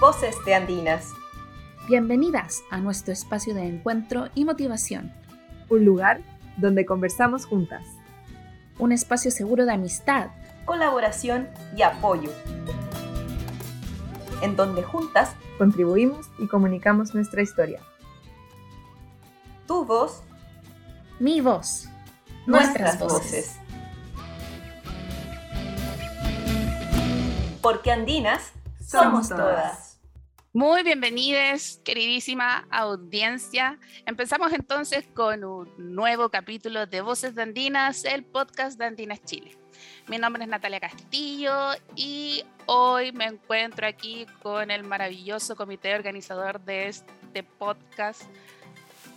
Voces de Andinas. Bienvenidas a nuestro espacio de encuentro y motivación. Un lugar donde conversamos juntas. Un espacio seguro de amistad, colaboración y apoyo. En donde juntas contribuimos y comunicamos nuestra historia. Tu voz. Mi voz. Nuestras, voces. Porque andinas somos todas. Muy bienvenidos, queridísima audiencia. Empezamos entonces con un nuevo capítulo de Voces de Andinas, el podcast de Andinas Chile. Mi nombre es Natalia Castillo y hoy me encuentro aquí con el maravilloso comité organizador de este podcast,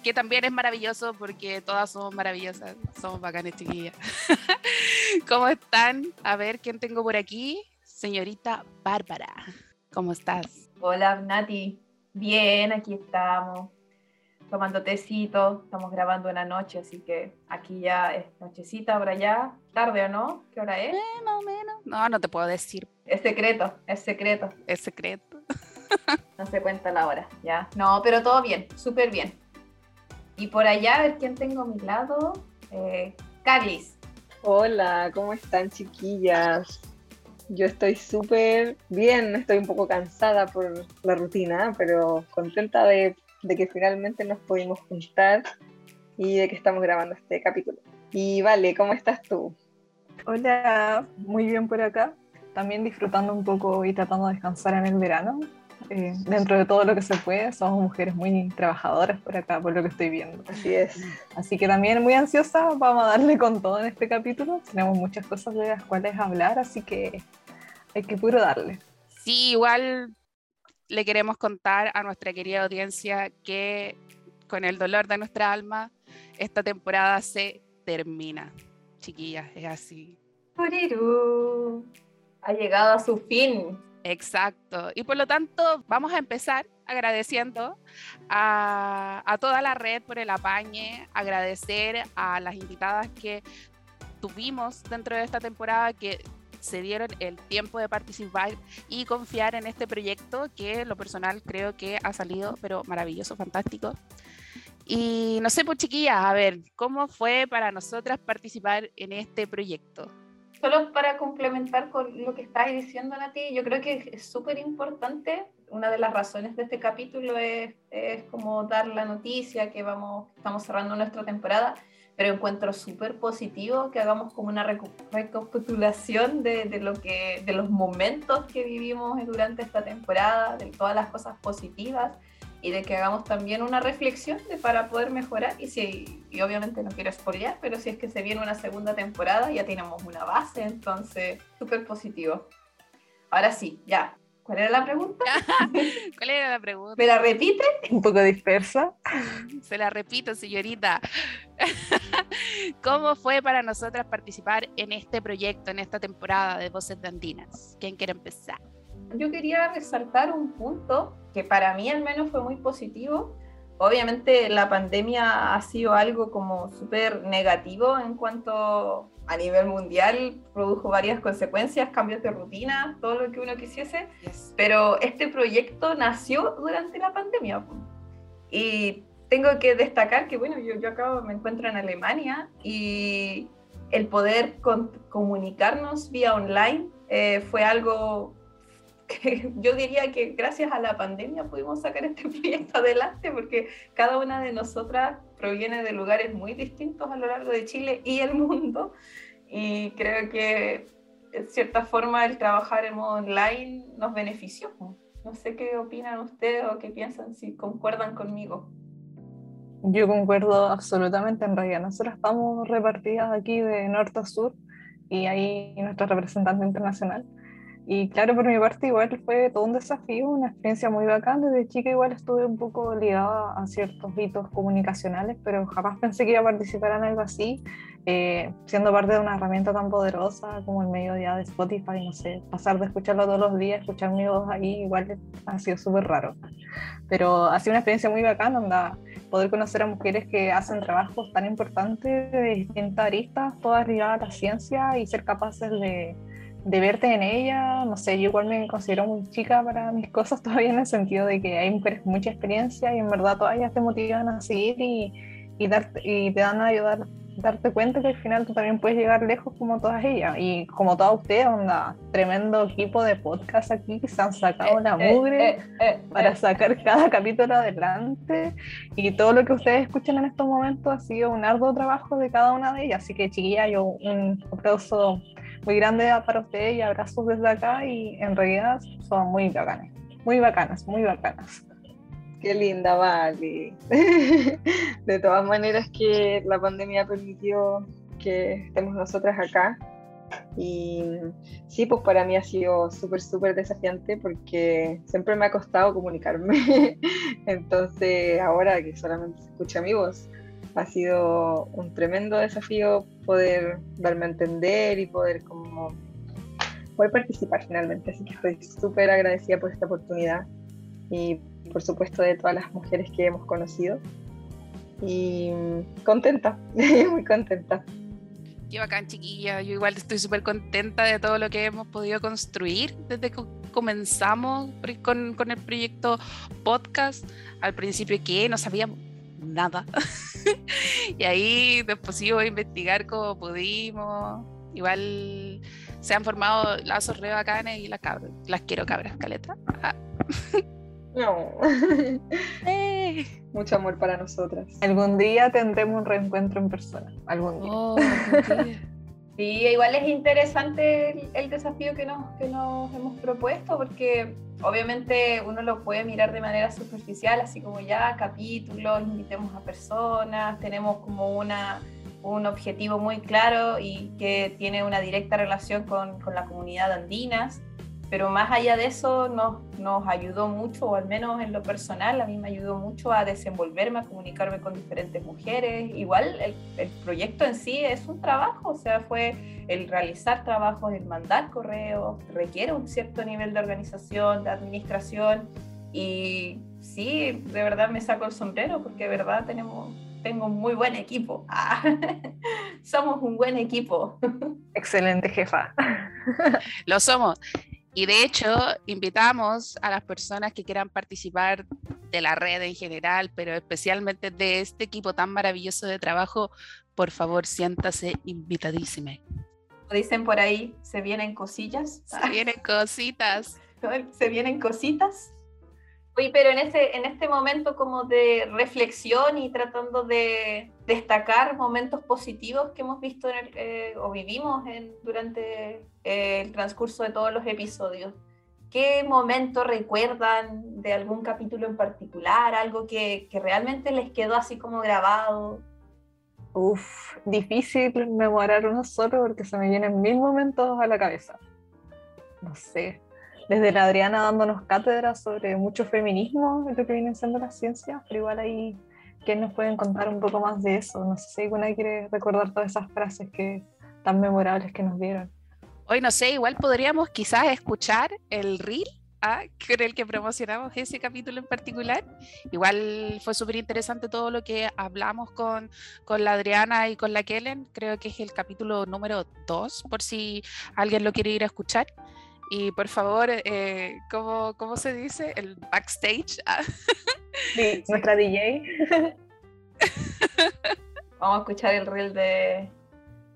que también es maravilloso porque todas somos maravillosas, somos bacanes chiquillas. ¿Cómo están? A ver, ¿quién tengo por aquí? Señorita Bárbara, ¿cómo estás? Hola, Nati. Bien, aquí estamos, tomando tecito. Estamos grabando una noche, así que aquí ya es nochecita, ahora ya. ¿Tarde o no? ¿Qué hora es? Eh, más o menos. No, no te puedo decir. Es secreto, es secreto. Es secreto. no se cuenta la hora, ya. No, pero todo bien, súper bien. Y por allá, a ver quién tengo a mi lado. Eh, Carlis. Hola, ¿cómo están, chiquillas? Yo estoy súper bien, estoy un poco cansada por la rutina, pero contenta de, que finalmente nos pudimos juntar y de que estamos grabando este capítulo. Y vale, ¿cómo estás tú? Hola, muy bien por acá. También disfrutando un poco y tratando de descansar en el verano. Eh, dentro de todo lo que se puede, somos mujeres muy trabajadoras por acá, por lo que estoy viendo. Así es. Así que también muy ansiosa, vamos a darle con todo en este capítulo. Tenemos muchas cosas de las cuales hablar, así que hay que puro darle. Sí, igual le queremos contar a nuestra querida audiencia que con el dolor de nuestra alma, esta temporada se termina. Chiquillas, es así. Ha llegado a su fin. Exacto. Y por lo tanto, vamos a empezar agradeciendo a, toda la red por el apañe, agradecer a las invitadas que tuvimos dentro de esta temporada que se dieron el tiempo de participar y confiar en este proyecto que lo personal creo que ha salido pero maravilloso, fantástico. Y no sé, pues chiquillas, a ver, ¿cómo fue para nosotras participar en este proyecto? Solo para complementar con lo que estáis diciendo, Nati, yo creo que es súper importante. Una de las razones de este capítulo es, es como dar la noticia que vamos, estamos cerrando nuestra temporada, pero encuentro súper positivo que hagamos como una recapitulación de, de, lo que, de los momentos que vivimos durante esta temporada, de todas las cosas positivas y de que hagamos también una reflexión de para poder mejorar y si y obviamente no quiero spoilear, pero si es que se viene una segunda temporada ya tenemos una base, entonces súper positivo. Ahora sí, ya. ¿Cuál era la pregunta? ¿Cuál era la pregunta? ¿Me la repite? Un poco dispersa. Se la repito, señorita. ¿Cómo fue para nosotras participar en este proyecto, en esta temporada de Voces de Andinas? ¿Quién quiere empezar? Yo quería resaltar un punto que para mí al menos fue muy positivo. Obviamente la pandemia ha sido algo como súper negativo en cuanto a nivel mundial, produjo varias consecuencias, cambios de rutina, todo lo que uno quisiese, pero este proyecto nació durante la pandemia. Y tengo que destacar que, bueno, yo, yo acá me encuentro en Alemania y el poder comunicarnos vía online eh, fue algo yo diría que gracias a la pandemia pudimos sacar este proyecto adelante porque cada una de nosotras proviene de lugares muy distintos a lo largo de Chile y el mundo y creo que de cierta forma el trabajar en modo online nos benefició. No sé qué opinan ustedes o qué piensan, si concuerdan conmigo. Yo concuerdo absolutamente en realidad. Nosotros estamos repartidas aquí de norte a sur y ahí nuestra representante internacional. Y claro, por mi parte igual fue todo un desafío, una experiencia muy bacana. Desde chica igual estuve un poco ligada a ciertos hitos comunicacionales, pero jamás pensé que iba a participar en algo así, eh, siendo parte de una herramienta tan poderosa como el medio de Spotify, no sé, pasar de escucharlo todos los días, escuchar mi voz ahí, igual ha sido súper raro. Pero ha sido una experiencia muy bacana, anda, poder conocer a mujeres que hacen trabajos tan importantes de distintas aristas, todas ligadas a la ciencia y ser capaces de de verte en ella, no sé, yo igual me considero muy chica para mis cosas todavía en el sentido de que hay mujeres con mucha experiencia y en verdad todas ellas te motivan a seguir y, y, darte, y te dan a ayudar darte cuenta que al final tú también puedes llegar lejos como todas ellas. Y como todas ustedes, onda, tremendo equipo de podcast aquí que se han sacado la Eh, mugre eh, eh, para eh. sacar cada capítulo adelante. Y todo lo que ustedes escuchan en estos momentos ha sido un arduo trabajo de cada una de ellas. Así que, chiquilla, yo un aplauso muy grande para ustedes y abrazos desde acá. Y en realidad son muy bacanas, muy bacanas, muy bacanas. Qué linda, Vale. De todas maneras que la pandemia permitió que estemos nosotras acá. Y sí, pues para mí ha sido súper, súper desafiante porque siempre me ha costado comunicarme. Entonces ahora que solamente se escucha mi voz, ha sido un tremendo desafío poder darme a entender y poder como poder participar finalmente. Así que estoy súper agradecida por esta oportunidad y por supuesto de todas las mujeres que hemos conocido. Y contenta, muy contenta. Qué bacán, chiquilla. Yo igual estoy súper contenta de todo lo que hemos podido construir desde que comenzamos con, con el proyecto podcast. Al principio que no sabíamos nada. y ahí después iba a investigar como pudimos. Igual se han formado lazos re bacanes y las cabras. Las quiero cabras, caleta. Ah. No. Eh. Mucho amor para nosotras. Algún día tendremos un reencuentro en persona. Algún día. Oh. Sí, igual es interesante el, desafío que nos, que nos hemos propuesto, porque obviamente uno lo puede mirar de manera superficial, así como ya capítulos, invitemos a personas, tenemos como una, un objetivo muy claro y que tiene una directa relación con, con la comunidad andinas, pero más allá de eso nos, nos ayudó mucho, o al menos en lo personal, a mí me ayudó mucho a desenvolverme, a comunicarme con diferentes mujeres. Igual el, el proyecto en sí es un trabajo, o sea, fue el realizar trabajos, el mandar correos, requiere un cierto nivel de organización, de administración y sí, de verdad me saco el sombrero porque de verdad tenemos, tengo un muy buen equipo. Ah, somos un buen equipo. Excelente jefa. Lo somos. Y de hecho, invitamos a las personas que quieran participar de la red en general, pero especialmente de este equipo tan maravilloso de trabajo, por favor, siéntase invitadísima. Dicen por ahí, se vienen cosillas. Se vienen cositas. se vienen cositas. Oye, pero en este, en este momento como de reflexión y tratando de destacar momentos positivos que hemos visto en el- eh, o vivimos en, durante eh, el transcurso de todos los episodios, ¿qué momento recuerdan de algún capítulo en particular? Algo que, que realmente les quedó así como grabado. Uf, difícil memorar uno solo porque se me vienen mil momentos a la cabeza. No sé. Desde la Adriana dándonos cátedra sobre mucho feminismo lo que vienen siendo las ciencias, pero igual ahí, ¿quién nos pueden contar un poco más de eso? No sé si alguna quiere recordar todas esas frases que tan memorables que nos dieron. Hoy no sé, igual podríamos quizás escuchar el reel ah, con el que promocionamos ese capítulo en particular. Igual fue súper interesante todo lo que hablamos con, con la Adriana y con la Kellen. Creo que es el capítulo número 2, por si alguien lo quiere ir a escuchar. Y por favor, eh, ¿cómo, ¿cómo se dice? El backstage. Ah, Sí, nuestra DJ. Vamos a escuchar el reel de,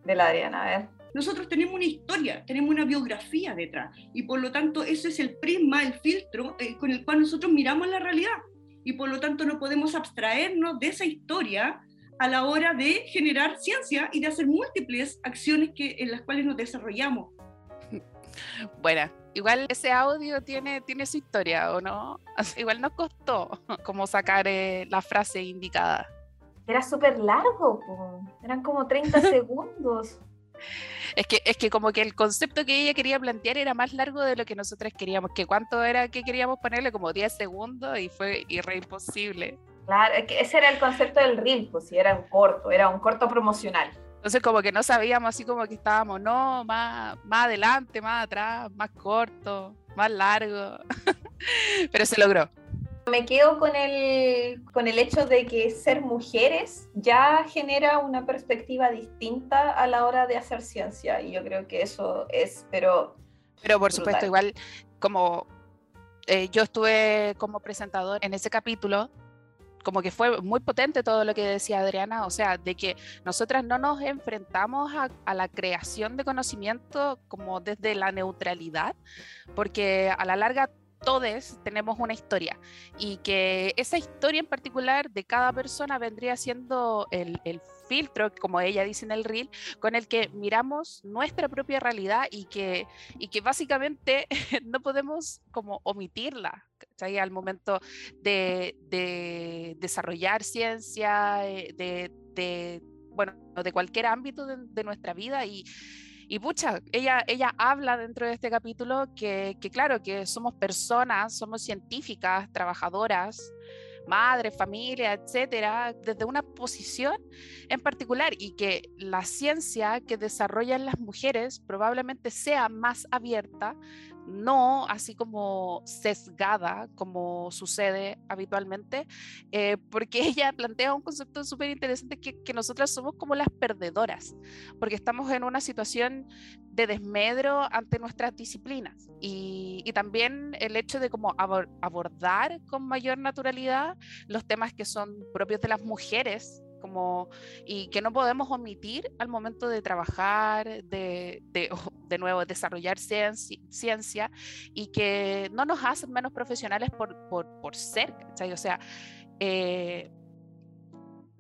de la Adriana, a ver. nosotros tenemos una historia, tenemos una biografía detrás y por lo tanto ese es el prisma, el filtro eh, con el cual nosotros miramos la realidad y por lo tanto no podemos abstraernos de esa historia a la hora de generar ciencia y de hacer múltiples acciones que, en las cuales nos desarrollamos. Bueno, igual ese audio tiene, tiene su historia, ¿o no? Igual nos costó como sacar eh, la frase indicada. Era súper largo, po. eran como 30 segundos. Es que, es que como que el concepto que ella quería plantear era más largo de lo que nosotros queríamos, que cuánto era que queríamos ponerle, como 10 segundos y fue y re imposible. Claro, ese era el concepto del reel, pues sí, era un corto, era un corto promocional. Entonces como que no sabíamos así como que estábamos, no, más, más adelante, más atrás, más corto, más largo, pero se logró. Me quedo con el, con el hecho de que ser mujeres ya genera una perspectiva distinta a la hora de hacer ciencia y yo creo que eso es, pero Pero por supuesto, igual como eh, yo estuve como presentador en ese capítulo, como que fue muy potente todo lo que decía Adriana, o sea, de que nosotras no nos enfrentamos a, la creación de conocimiento como desde la neutralidad, porque a la larga todos tenemos una historia y que esa historia en particular de cada persona vendría siendo el, filtro, como ella dice en el reel, con el que miramos nuestra propia realidad y que, y que básicamente no podemos como omitirla al momento de, de desarrollar ciencia, eh, de, de, bueno, de cualquier ámbito de nuestra vida y y pucha, ella, ella habla dentro de este capítulo que, que, claro, que somos personas, somos científicas, trabajadoras, madre, familia, etcétera, desde una posición en particular y que la ciencia que desarrollan las mujeres probablemente sea más abierta, no así como sesgada como sucede habitualmente, eh, porque ella plantea un concepto súper interesante que, que nosotras somos como las perdedoras, porque estamos en una situación de desmedro ante nuestras disciplinas y, y también el hecho de como abordar con mayor naturalidad los temas que son propios de las mujeres como, y que no podemos omitir al momento de trabajar, de, de, de nuevo, desarrollar ciencia, ciencia, y que no nos hacen menos profesionales por, por, por ser, ¿cachai? O sea, eh,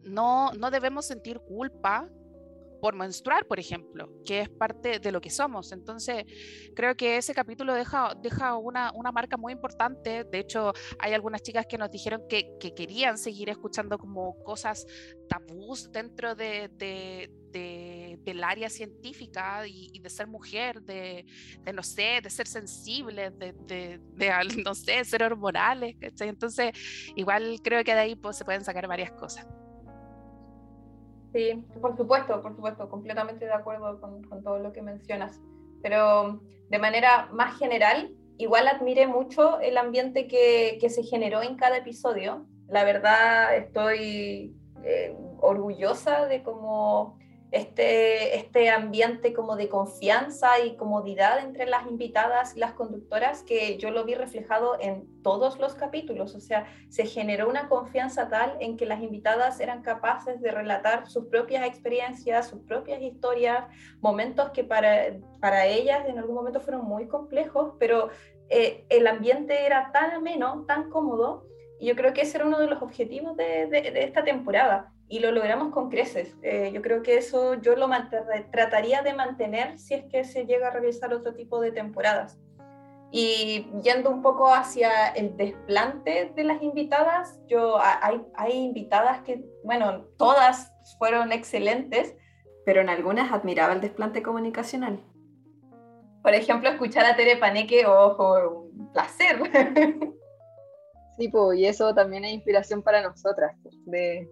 no, no debemos sentir culpa por menstruar, por ejemplo, que es parte de lo que somos. Entonces, creo que ese capítulo deja, deja una, una marca muy importante. De hecho, hay algunas chicas que nos dijeron que, que querían seguir escuchando como cosas tabús dentro de, de, de, del área científica y, y, de ser mujer, de, no sé, de ser sensible, de, no sé, ser hormonales. Entonces, igual creo que de ahí pues, se pueden sacar varias cosas. Sí, por supuesto, por supuesto, completamente de acuerdo con, todo lo que mencionas. Pero de manera más general, igual admiré mucho el ambiente que, que se generó en cada episodio. La verdad, estoy eh, orgullosa de cómo este, este ambiente como de confianza y comodidad entre las invitadas y las conductoras que yo lo vi reflejado en todos los capítulos. O sea, se generó una confianza tal en que las invitadas eran capaces de relatar sus propias experiencias, sus propias historias, momentos que para, para ellas en algún momento fueron muy complejos, pero eh, el ambiente era tan ameno, tan cómodo. Y yo creo que ese era uno de los objetivos de, de, de esta temporada y lo logramos con creces. Eh, yo creo que eso yo lo trataría de mantener si es que se llega a realizar otro tipo de temporadas. Y yendo un poco hacia el desplante de las invitadas, yo hay, hay invitadas que, bueno, todas fueron excelentes, pero en algunas admiraba el desplante comunicacional. Por ejemplo, escuchar a Tere Paneque, ojo, un placer. Sí, pues, y eso también es inspiración para nosotras, de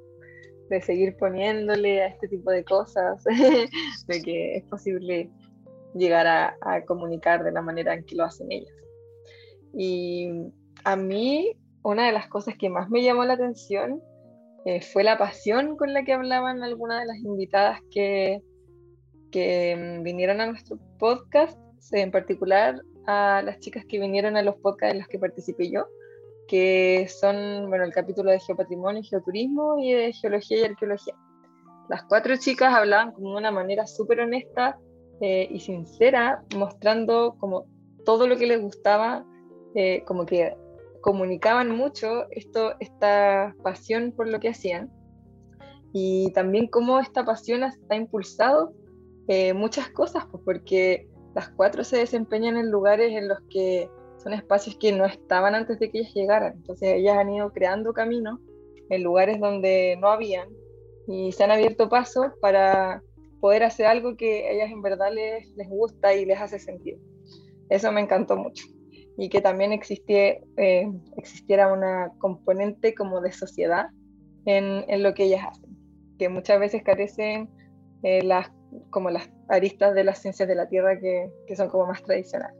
de seguir poniéndole a este tipo de cosas, de que es posible llegar a, comunicar de la manera en que lo hacen ellas. Y a mí, una de las cosas que más me llamó la atención eh, fue la pasión con la que hablaban algunas de las invitadas que, que mm, vinieron a nuestro podcast, en particular a las chicas que vinieron a los podcasts en los que participé yo que son, bueno, el capítulo de geopatrimonio y geoturismo y de geología y arqueología. Las cuatro chicas hablaban como de una manera súper honesta eh, y sincera, mostrando como todo lo que les gustaba, eh, como que comunicaban mucho esto, esta pasión por lo que hacían y también cómo esta pasión ha impulsado eh, muchas cosas, pues porque las cuatro se desempeñan en lugares en los que son espacios que no estaban antes de que ellas llegaran. Entonces ellas han ido creando caminos en lugares donde no habían y se han abierto pasos para poder hacer algo que a ellas en verdad les, les gusta y les hace sentido. Eso me encantó mucho. Y que también existie, eh, existiera una componente como de sociedad en, en, lo que ellas hacen, que muchas veces carecen eh, las, como las aristas de las ciencias de la Tierra que, que son como más tradicionales.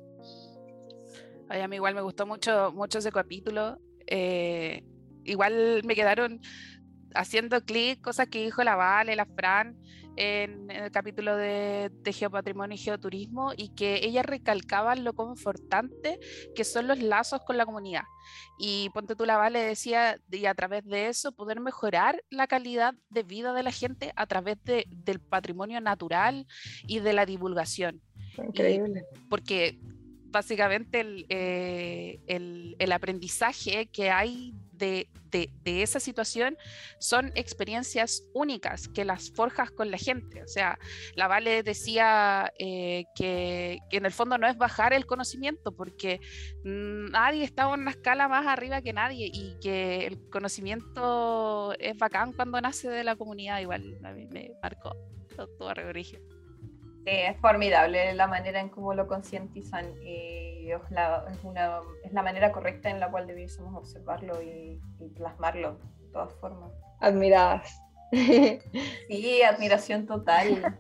Ay, a mí igual me gustó mucho, mucho ese capítulo. Eh, igual me quedaron haciendo clic, cosas que dijo la Vale, la Fran, en, el capítulo de, de, Geopatrimonio y Geoturismo, y que ellas recalcaban lo confortante que son los lazos con la comunidad. Y Ponte tú la Vale decía, y a través de eso poder mejorar la calidad de vida de la gente a través de, del patrimonio natural y de la divulgación. Increíble. porque básicamente el, eh, el, el, aprendizaje que hay de, de, esa situación son experiencias únicas que las forjas con la gente. O sea, la Vale decía eh, que, en el fondo no es bajar el conocimiento, porque nadie está en una escala más arriba que nadie y que el conocimiento es bacán cuando nace de la comunidad. Igual a mí me marcó todo, todo. Sí, es formidable la manera en cómo lo concientizan y es la, es, una, es la manera correcta en la cual debiésemos observarlo y, y plasmarlo de todas formas. Admiradas. Sí, admiración total.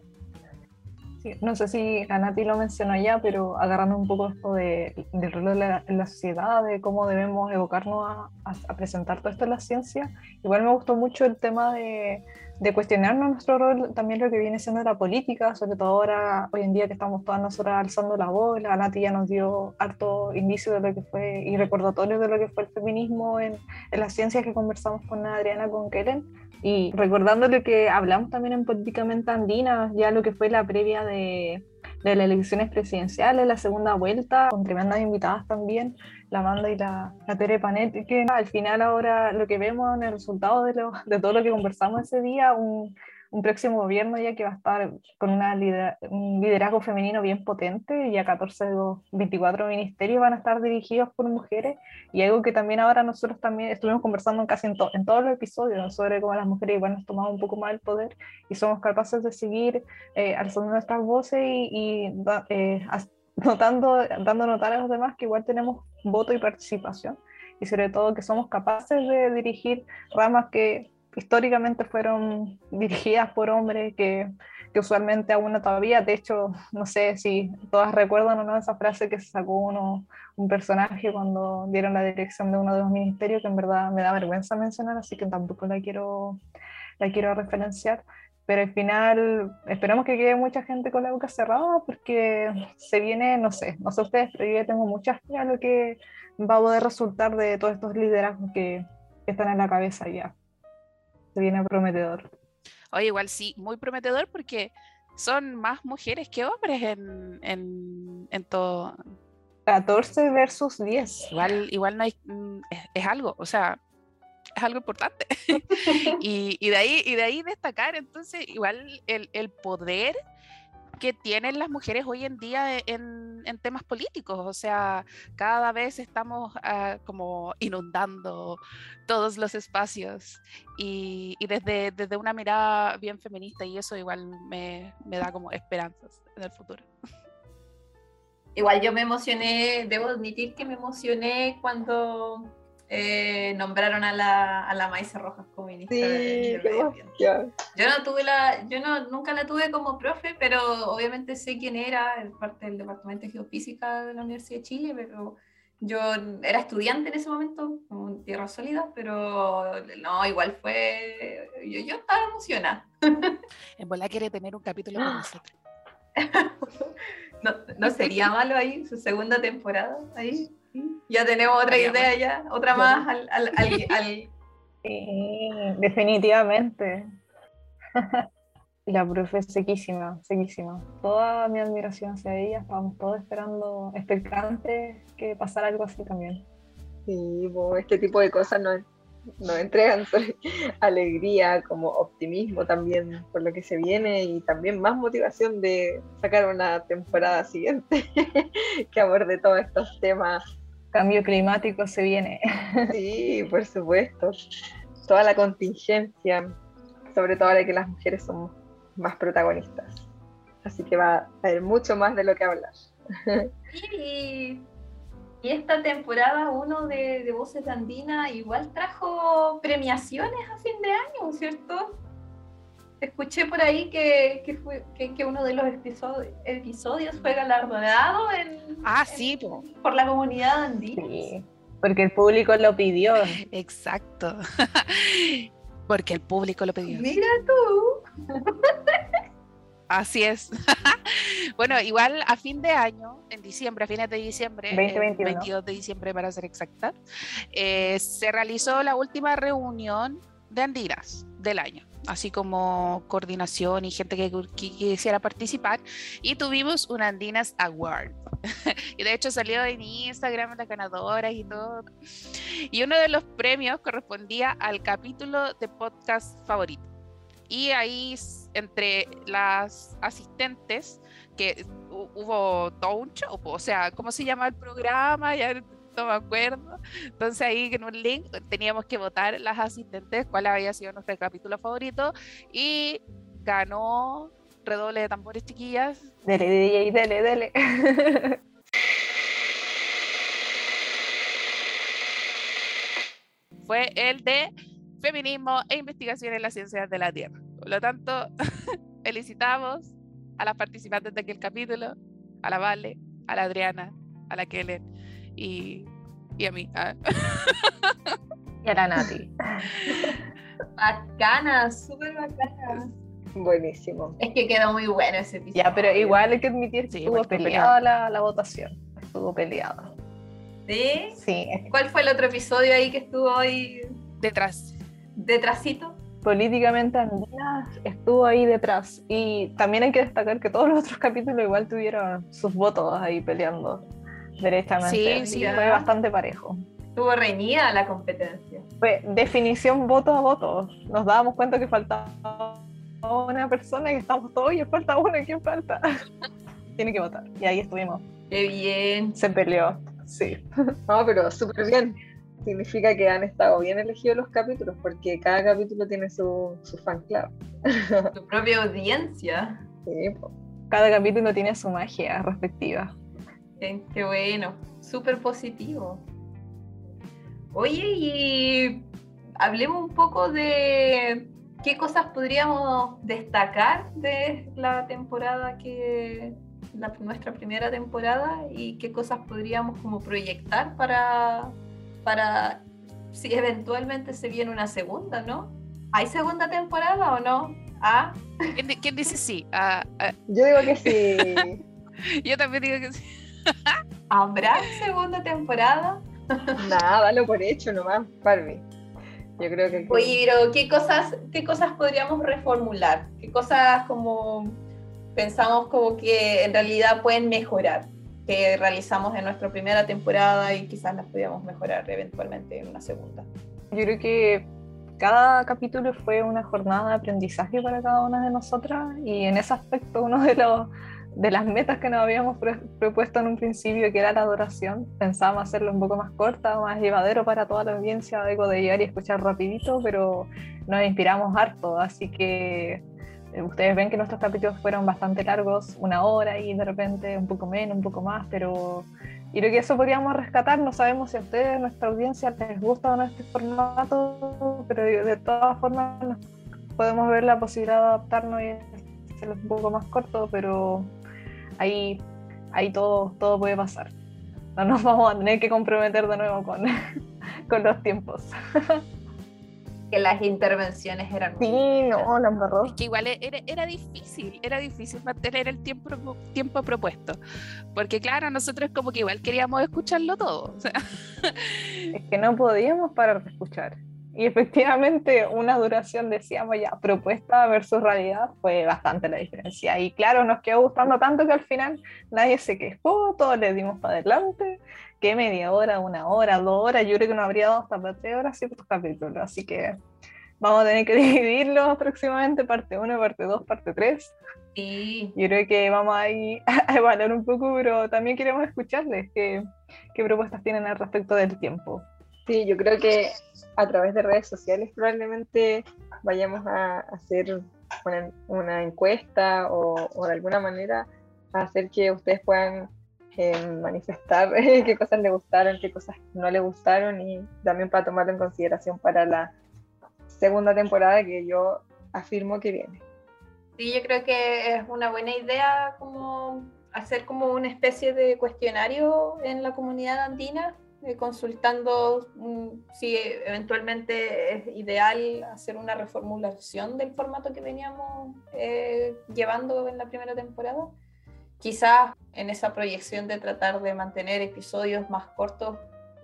Sí, no sé si Anati lo mencionó ya, pero agarrando un poco esto de, del rol de la, en la sociedad, de cómo debemos evocarnos a, a, a, presentar todo esto en la ciencia, igual me gustó mucho el tema de, de cuestionarnos nuestro rol, también lo que viene siendo la política, sobre todo ahora, hoy en día que estamos todas nosotras alzando la voz, la Nati ya nos dio harto indicio de lo que fue y recordatorio de lo que fue el feminismo en, en las ciencias que conversamos con Adriana, con Kellen, y recordando lo que hablamos también en Políticamente Andina, ya lo que fue la previa de, de las elecciones presidenciales, la segunda vuelta, con tremendas invitadas también, la Amanda y la, la Tere Panet, que al final ahora lo que vemos en el resultado de, lo, de todo lo que conversamos ese día, un, un próximo gobierno ya que va a estar con una lider un liderazgo femenino bien potente, ya 14 de los 24 ministerios van a estar dirigidos por mujeres, y algo que también ahora nosotros también estuvimos conversando casi en, to en todos los episodios sobre cómo las mujeres igual nos tomamos un poco más el poder y somos capaces de seguir eh, alzando nuestras voces y, y eh, notando, dando notar a los demás que igual tenemos voto y participación, y sobre todo que somos capaces de dirigir ramas que históricamente fueron dirigidas por hombres que, que, usualmente aún no todavía, de hecho, no sé si todas recuerdan o no esa frase que se sacó uno, un personaje cuando dieron la dirección de uno de los ministerios, que en verdad me da vergüenza mencionar, así que tampoco la quiero, la quiero referenciar. Pero al final esperamos que quede mucha gente con la boca cerrada porque se viene, no sé, no sé ustedes, pero yo tengo muchas fe a lo que va a poder resultar de todos estos liderazgos que, que están en la cabeza ya se viene prometedor. Oye, igual sí, muy prometedor porque son más mujeres que hombres en, en, en todo. 14 versus 10. Igual, igual no hay, es, es algo, o sea, es algo importante. y, y, de ahí, y de ahí destacar, entonces, igual el, el poder que tienen las mujeres hoy en día en, en temas políticos. O sea, cada vez estamos uh, como inundando todos los espacios y, y, desde, desde una mirada bien feminista y eso igual me, me da como esperanzas en el futuro. Igual yo me emocioné, debo admitir que me emocioné cuando eh, nombraron a la, a la Maisa Rojas como ministra sí, de, de Medio Ambiente. Yo no tuve la, yo no, nunca la tuve como profe, pero obviamente sé quién era, parte del Departamento de Geofísica de la Universidad de Chile, pero yo era estudiante en ese momento, en Tierra Sólida, pero no, igual fue, yo, yo estaba emocionada. En bola quiere tener un capítulo con nosotros. no, no sería malo ahí, su segunda temporada ahí. Ya tenemos otra idea ya, otra más al... al, al, al... Sí, definitivamente. La profe es sequísima, sequísima. Toda mi admiración hacia ella, estábamos todos esperando, expectantes que pasara algo así también. Sí, este tipo de cosas nos, nos entregan alegría, como optimismo también por lo que se viene y también más motivación de sacar una temporada siguiente que aborde todos estos temas cambio climático se viene. Sí, por supuesto. Toda la contingencia, sobre todo ahora que las mujeres somos más protagonistas. Así que va a haber mucho más de lo que hablar. Y, y esta temporada uno de, de Voces de Andina igual trajo premiaciones a fin de año, ¿cierto? Escuché por ahí que, que, fue, que, que uno de los episodios, episodios fue galardonado en, ah, en, sí, po. por la comunidad andina. Sí, porque el público lo pidió. Exacto. Porque el público lo pidió. Mira tú. Así es. bueno, igual a fin de año, en diciembre, a fines de diciembre, el 2021. 22 de diciembre para ser exacta, eh, se realizó la última reunión de Andinas del año, así como coordinación y gente que, que quisiera participar. Y tuvimos un Andinas Award. y de hecho salió en Instagram las ganadoras y todo. Y uno de los premios correspondía al capítulo de podcast favorito. Y ahí, entre las asistentes, que hu- hubo todo un show, o sea, ¿cómo se llama el programa? Ya no me acuerdo. Entonces ahí en un link teníamos que votar las asistentes cuál había sido nuestro capítulo favorito y ganó redoble de tambores chiquillas. Dele, DJ, dele, dele. Fue el de feminismo e investigación en las ciencias de la Tierra. Por lo tanto, felicitamos a las participantes de aquel capítulo, a la Vale, a la Adriana, a la Kellen y, y a mí. ah. y a la Nati. Bacanas, súper bacanas. Buenísimo. Es que quedó muy bueno ese episodio. Ya, pero igual hay que admitir que Sí, estuvo peleada la, la votación. Estuvo peleada. ¿Sí? Sí, ¿Cuál fue el otro episodio ahí que estuvo ahí Detrás. detrásito? políticamente andina estuvo ahí detrás. Y también hay que destacar que todos los otros capítulos igual tuvieron sus votos ahí peleando derechamente. Sí, sí. Fue bastante parejo. Estuvo reñida la competencia. Fue definición voto a voto. Nos dábamos cuenta que faltaba una persona y estamos todos, oye, falta uno, ¿quién falta? Tiene que votar. Y ahí estuvimos. Qué bien. Se peleó. Sí. No, pero súper bien. Significa que han estado bien elegidos los capítulos, porque cada capítulo tiene su, su fan club. Tu propia audiencia. Sí. Cada capítulo tiene su magia respectiva. Qué, qué bueno. Súper positivo. Oye, y hablemos un poco de qué cosas podríamos destacar de la temporada que la, nuestra primera temporada y qué cosas podríamos como proyectar para para si eventualmente se viene una segunda, ¿no? ¿Hay segunda temporada o no? Ah, ¿Quién, di- quién dice sí? Ah, ah, Yo digo que sí. yo también digo que sí. ¿habrá segunda temporada? Nada, dalo por hecho nomás, Barbie. Yo creo que. Oye, pero ¿qué cosas, ¿qué cosas podríamos reformular? ¿Qué cosas como pensamos como que en realidad pueden mejorar? Que realizamos en nuestra primera temporada y quizás las podríamos mejorar eventualmente en una segunda. Yo creo que cada capítulo fue una jornada de aprendizaje para cada una de nosotras y en ese aspecto uno de los de las metas que nos habíamos pro- propuesto en un principio, que era la duración, pensábamos hacerlo un poco más corta, más llevadero para toda la audiencia, algo de llegar y escuchar rapidito, pero nos inspiramos harto, así que eh, ustedes ven que nuestros capítulos fueron bastante largos, una hora y de repente un poco menos, un poco más, pero yo creo que eso podríamos rescatar, no sabemos si a ustedes, nuestra audiencia, les gusta o no este formato, pero de todas formas podemos ver la posibilidad de adaptarnos y hacerlo un poco más corto, pero ahí, ahí todo, todo puede pasar. No nos vamos a tener que comprometer de nuevo con, con los tiempos. Que las intervenciones eran... muy Sí, no, la embarró. Es que igual era, era difícil, era difícil mantener el tiempo, tiempo propuesto. Porque claro, nosotros como que igual queríamos escucharlo todo. o sea, Es que no podíamos parar de escuchar. Y efectivamente una duración, decíamos ya, propuesta versus realidad, fue bastante la diferencia. Y claro, nos quedó gustando tanto que al final nadie se quejó, todos le dimos para adelante, que media hora, una hora, dos horas, yo creo que nos habría dado hasta para tres horas ciertos capítulos. Así que vamos a tener que dividirlos próximamente, parte 1, parte 2, parte 3. Sí, Yo creo que vamos ahí a evaluar un poco, pero también queremos escucharles qué, qué propuestas tienen al respecto del tiempo. Sí, yo creo que a través de redes sociales probablemente vayamos a hacer una, encuesta o, o de alguna manera hacer que ustedes puedan eh, manifestar qué cosas les gustaron, qué cosas no les gustaron y también para tomarlo en consideración para la segunda temporada que yo afirmo que viene. Sí, yo creo que es una buena idea como hacer como una especie de cuestionario en la comunidad andina eh, consultando mm, si eventualmente es ideal hacer una reformulación del formato que veníamos eh, llevando en la primera temporada. Quizás en esa proyección de tratar de mantener episodios más cortos,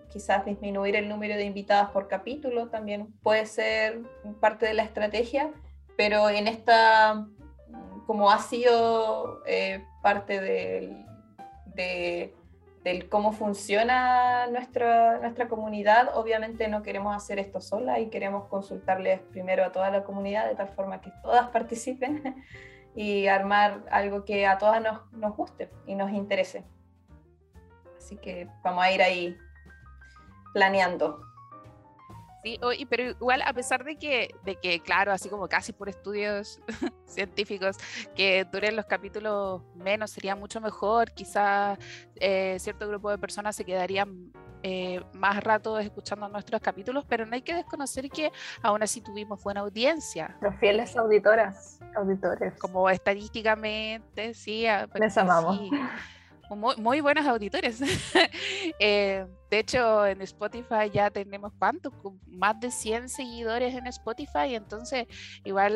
quizás disminuir el número de invitadas por capítulo también puede ser parte de la estrategia, pero en esta, como ha sido eh, parte del, de, del cómo funciona nuestra, nuestra comunidad, obviamente no queremos hacer esto sola y queremos consultarles primero a toda la comunidad de tal forma que todas participen y armar algo que a todas nos, nos guste y nos interese. Así que vamos a ir ahí planeando. Sí, pero igual a pesar de que, de que, claro, así como casi por estudios científicos, que duren los capítulos menos sería mucho mejor, quizás eh, cierto grupo de personas se quedarían eh, más rato escuchando nuestros capítulos, pero no hay que desconocer que aún así tuvimos buena audiencia. Los fieles auditoras, auditores. Como estadísticamente, sí. Les amamos. Muy, muy buenos auditores. eh, de hecho, en Spotify ya tenemos cuánto, más de 100 seguidores en Spotify, entonces igual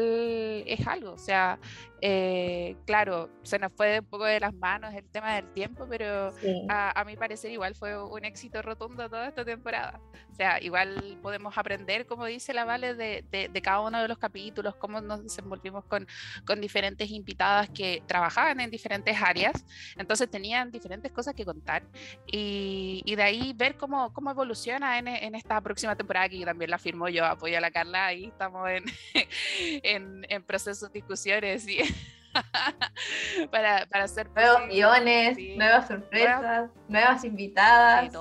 es algo. O sea, eh, claro, se nos fue un poco de las manos el tema del tiempo, pero a, mi parecer igual fue un éxito rotundo toda esta temporada. O sea, igual podemos aprender, como dice la Vale, de, de, cada uno de los capítulos, cómo nos desenvolvimos con, con diferentes invitadas que trabajaban en diferentes áreas, entonces tenían diferentes cosas que contar. Y, y de ahí ver cómo, cómo evoluciona en, en, esta próxima temporada, que también la firmo yo, apoyo a la Carla, ahí estamos en, en, en procesos, discusiones y para, para hacer nuevos guiones, nuevas sorpresas, nuevas, invitadas,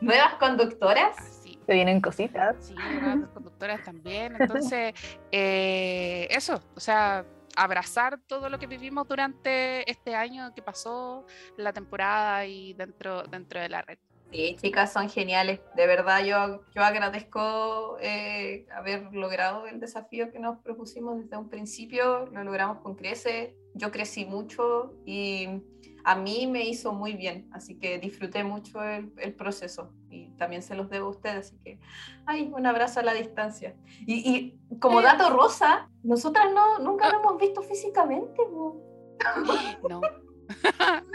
nuevas conductoras. Ah, Se vienen cositas. Sí, nuevas conductoras también. Entonces, eh, eso, o sea, abrazar todo lo que vivimos durante este año que pasó, la temporada y dentro, dentro de la red. Sí, chicas, son geniales. De verdad, yo, yo agradezco eh, haber logrado el desafío que nos propusimos desde un principio. Lo logramos con Crece. Yo crecí mucho y a mí me hizo muy bien. Así que disfruté mucho el, el proceso y también se los debo a ustedes. Así que, ay, un abrazo a la distancia. Y, y como dato rosa, nosotras no, nunca lo hemos visto físicamente. No.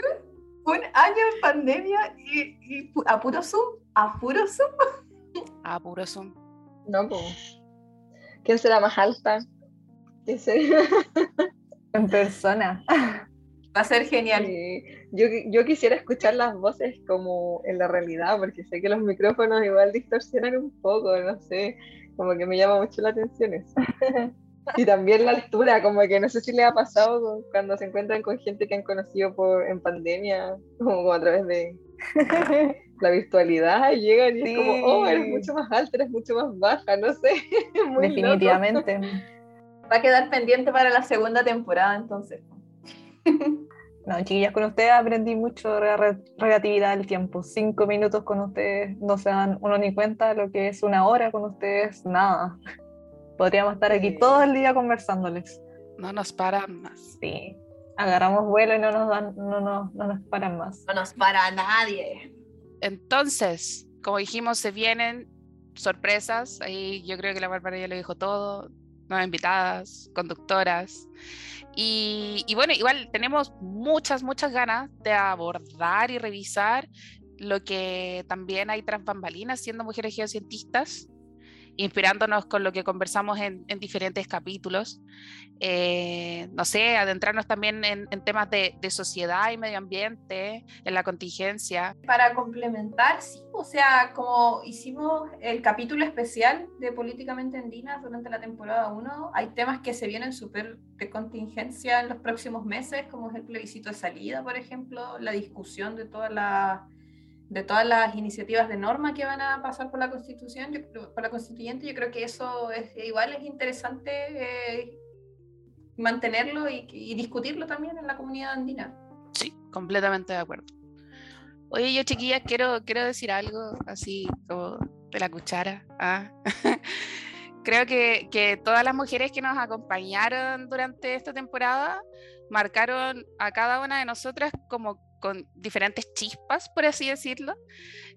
un año en pandemia y, a puro Zoom, a puro Zoom. A puro Zoom. No, pues. ¿Quién será más alta? ¿Quién en persona. Va a ser genial. Yo, yo, quisiera escuchar las voces como en la realidad, porque sé que los micrófonos igual distorsionan un poco, no sé, como que me llama mucho la atención eso. Y también la altura, como que no sé si le ha pasado cuando se encuentran con gente que han conocido por, en pandemia, como, a través de la virtualidad, llegan y es como, oh, eres mucho más alta, eres mucho más baja, no sé. Definitivamente. Va a quedar pendiente para la segunda temporada entonces. No, chiquillas, con ustedes aprendí mucho de relatividad del tiempo. Cinco minutos con ustedes no se dan uno ni cuenta, lo que es una hora con ustedes, nada. Podríamos estar aquí todo el día conversándoles. No nos paran más. Sí. Agarramos vuelo y no nos dan, no, no, no nos paran más. No nos para nadie. Entonces, como dijimos, se vienen sorpresas. Ahí yo creo que la Bárbara ya lo dijo todo. Nuevas invitadas, conductoras. Y, y, bueno, igual tenemos muchas, muchas ganas de abordar y revisar lo que también hay tras bambalinas siendo mujeres geocientistas inspirándonos con lo que conversamos en, diferentes capítulos. Eh, no sé, adentrarnos también en, temas de, sociedad y medio ambiente, en la contingencia. Para complementar, sí, o sea, como hicimos el capítulo especial de Políticamente Andinas durante la temporada 1, hay temas que se vienen súper de contingencia en los próximos meses, como es el plebiscito de salida, por ejemplo, la discusión de todas las de todas las iniciativas de norma que van a pasar por la constitución, por la constituyente, yo creo que eso es igual es interesante eh, mantenerlo y, discutirlo también en la comunidad andina. Sí, completamente de acuerdo. Oye, yo chiquillas quiero, quiero decir algo así como de la cuchara. ¿ah? creo que, que todas las mujeres que nos acompañaron durante esta temporada marcaron a cada una de nosotras como con diferentes chispas, por así decirlo,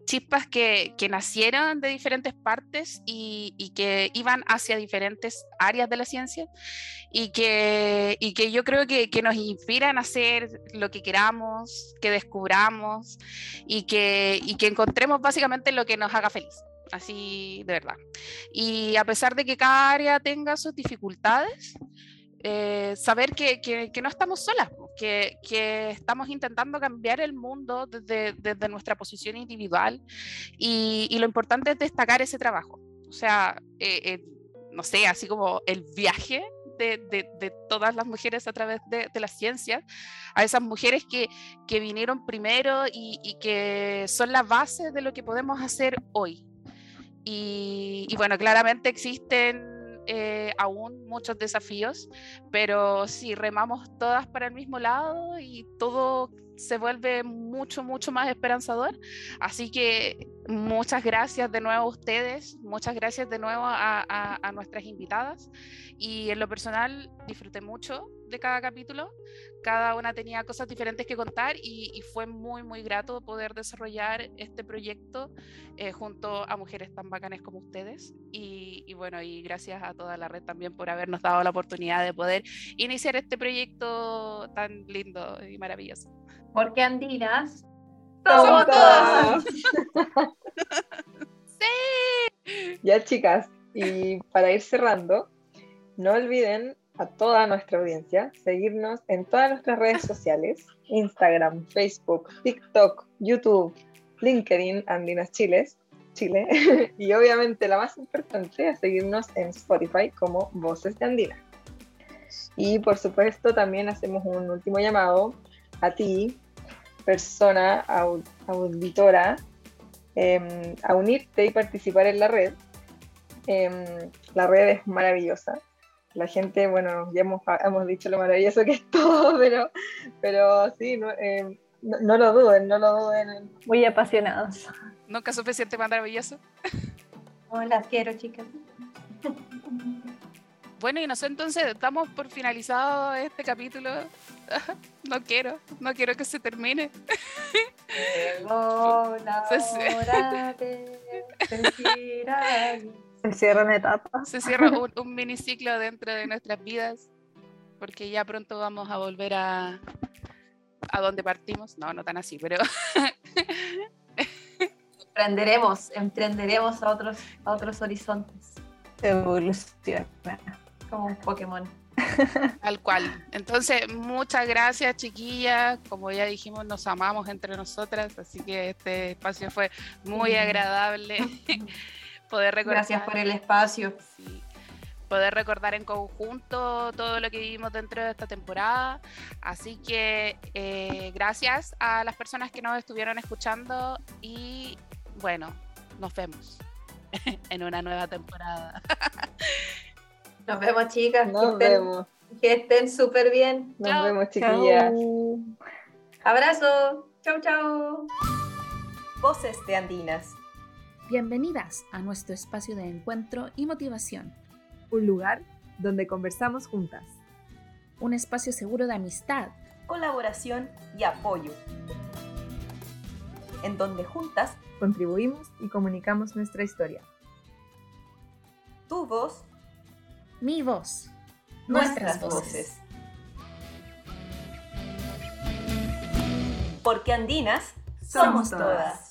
chispas que, que nacieron de diferentes partes y, que iban hacia diferentes áreas de la ciencia y que, y que yo creo que, que, nos inspiran a hacer lo que queramos, que descubramos y que, y que encontremos básicamente lo que nos haga feliz así de verdad. Y a pesar de que cada área tenga sus dificultades, eh, saber que, que, que, no estamos solas, que, que, estamos intentando cambiar el mundo desde, desde nuestra posición individual y, y, lo importante es destacar ese trabajo. O sea, eh, eh, no sé, así como el viaje de, de, de, todas las mujeres a través de, de la ciencia, a esas mujeres que, que vinieron primero y, y, que son la base de lo que podemos hacer hoy. Y, y bueno, claramente existen eh, aún muchos desafíos, pero si remamos todas para el mismo lado y todo se vuelve mucho, mucho más esperanzador. Así que muchas gracias de nuevo a ustedes, muchas gracias de nuevo a, nuestras invitadas y en lo personal disfruté mucho de cada capítulo. Cada una tenía cosas diferentes que contar y, y fue muy, muy grato poder desarrollar este proyecto eh, junto a mujeres tan bacanes como ustedes. Y, y, bueno, y gracias a toda la red también por habernos dado la oportunidad de poder iniciar este proyecto tan lindo y maravilloso. Porque andinas somos todas. sí. Ya chicas, y para ir cerrando, no olviden a toda nuestra audiencia seguirnos en todas nuestras redes sociales, Instagram, Facebook, TikTok, YouTube, LinkedIn, Andinas Chiles, Chile, y obviamente la más importante es seguirnos en Spotify como Voces de Andina. Y por supuesto también hacemos un último llamado a ti, persona aud auditora, eh, a unirte y participar en la red. Eh, la red es maravillosa la gente, bueno, ya hemos, hemos, dicho lo maravilloso que es todo, pero, pero sí, no, eh, no, no, lo duden, no lo duden. Muy apasionados. Nunca suficiente maravilloso. Oh, las quiero, chicas. Bueno, y no sé, entonces damos por finalizado este capítulo. No quiero, no quiero que se termine. Llegó la hora de se cierran etapas. Se cierra un, un miniciclo dentro de nuestras vidas, porque ya pronto vamos a volver a, a donde partimos. No, no tan así, pero... emprenderemos, emprenderemos a otros, a otros horizontes. Evolución. Como un Pokémon. Tal cual. Entonces, muchas gracias, chiquillas. Como ya dijimos, nos amamos entre nosotras, así que este espacio fue muy agradable. poder recordar. Gracias por el espacio. Sí, poder recordar en conjunto todo lo que vivimos dentro de esta temporada. Así que eh, gracias a las personas que nos estuvieron escuchando y bueno, nos vemos en una nueva temporada. Nos vemos, chicas. Nos que estén, vemos. Que estén súper bien. Nos chau. vemos, chiquillas. Chau. Abrazo. Chau, chau. Voces de Andinas. Bienvenidas a nuestro espacio de encuentro y motivación. Un lugar donde conversamos juntas. Un espacio seguro de amistad, colaboración y apoyo. En donde juntas contribuimos y comunicamos nuestra historia. Tu voz, mi voz, nuestras, nuestras voces. voces. Porque andinas somos, todas.